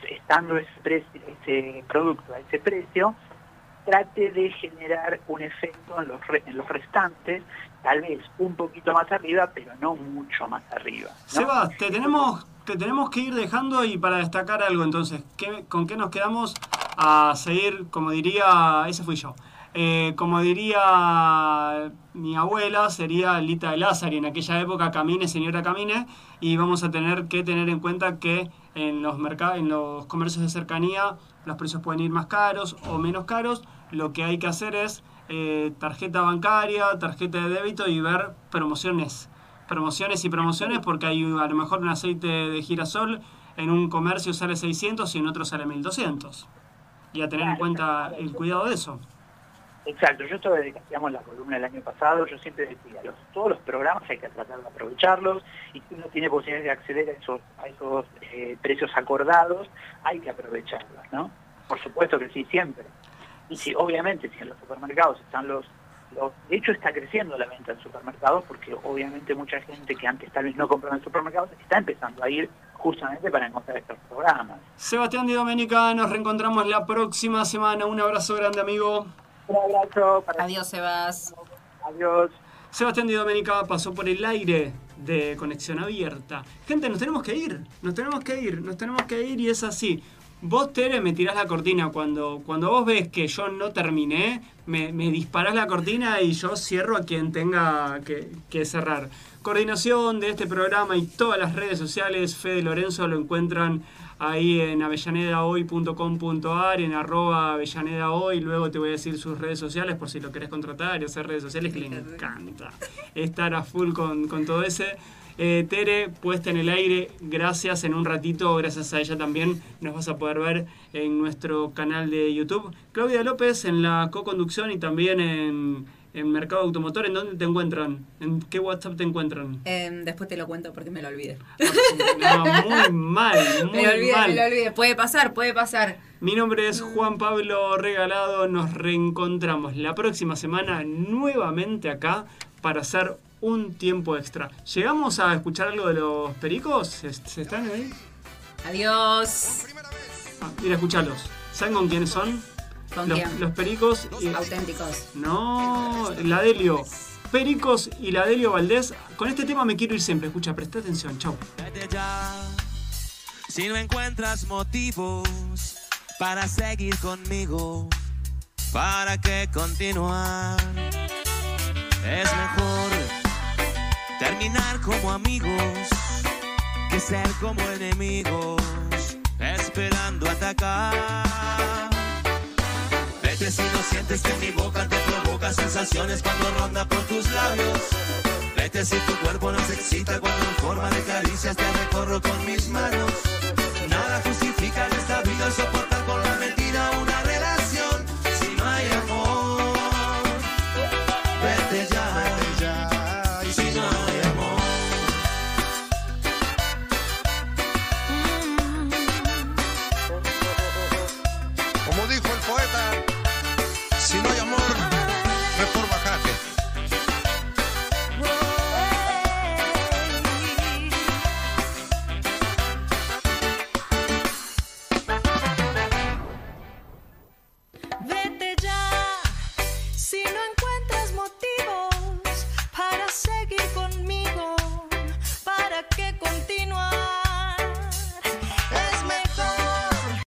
estando ese, precio- ese producto a ese precio, trate de generar un efecto en los, re- en los restantes, tal vez un poquito más arriba, pero no mucho más arriba. ¿no? Seba, te tenemos, te tenemos que ir dejando y para destacar algo entonces, ¿qué- ¿con qué nos quedamos a seguir, como diría, ese fui yo, Eh, como diría mi abuela, sería Lita de Lázaro, y en aquella época camine, señora camine, y vamos a tener que tener en cuenta que en los en los comercios de cercanía, los precios pueden ir más caros o menos caros, lo que hay que hacer es eh, tarjeta bancaria, tarjeta de débito y ver promociones promociones y promociones porque hay a lo mejor un aceite de girasol en un comercio sale 600 y en otro sale 1200. Y a tener en cuenta el cuidado de eso. Exacto, yo esto hacíamos la columna el año pasado, yo siempre decía, los, todos los programas hay que tratar de aprovecharlos y si uno tiene posibilidad de acceder a esos, a esos eh, precios acordados, hay que aprovecharlos, ¿no? Por supuesto que sí, siempre. Y si, obviamente, si en los supermercados están los, los... De hecho, está creciendo la venta en supermercados porque obviamente mucha gente que antes tal vez no compraba en supermercados está empezando a ir justamente para encontrar estos programas. Sebastián Di Domenica, nos reencontramos la próxima semana. Un abrazo grande, amigo. Un abrazo para Adiós, Sebas. Adiós. Sebastián Di Domenica pasó por el aire de conexión abierta. Gente, nos tenemos que ir, nos tenemos que ir, nos tenemos que ir y es así. Vos, Tere, me tirás la cortina. Cuando, cuando vos ves que yo no terminé, me, me disparás la cortina y yo cierro a quien tenga que, que cerrar. Coordinación de este programa y todas las redes sociales, Fede Lorenzo lo encuentran ahí en avellanedahoy.com.ar, en arroba avellanedahoy. Luego te voy a decir sus redes sociales por si lo querés contratar y hacer redes sociales que le encanta estar a full con, con todo ese. Eh, Tere, puesta en el aire, gracias. En un ratito, gracias a ella también, nos vas a poder ver en nuestro canal de YouTube. Claudia López en la co-conducción y también en, en Mercado Automotor, ¿en dónde te encuentran? ¿En qué WhatsApp te encuentran? Em, después te lo cuento porque me lo olvidé. No, muy mal, muy me lo olvidé, mal. me lo olvidé. Puede pasar, puede pasar. Mi nombre es Juan Pablo Regalado. Nos reencontramos la próxima semana nuevamente acá para hacer un tiempo extra. ¿Llegamos a escuchar algo de los pericos? ¿Se, se están ahí? Adiós. Ah, mira, escuchalos. ¿Saben con quiénes son? ¿Con los, quién? los pericos y. Auténticos. No, la Delio. Pericos y la Delio Valdés. Con este tema me quiero ir siempre. Escucha, presta atención. Chau. Vete ya. Si no encuentras motivos para seguir conmigo, ¿para qué continuar? Es mejor terminar como amigos que ser como enemigos, esperando atacar. Vete si no sientes que mi boca te provoca sensaciones cuando ronda por tus labios. Vete si tu cuerpo no se excita cuando en forma de caricias te recorro con mis manos. Nada justifica en esta vida soportar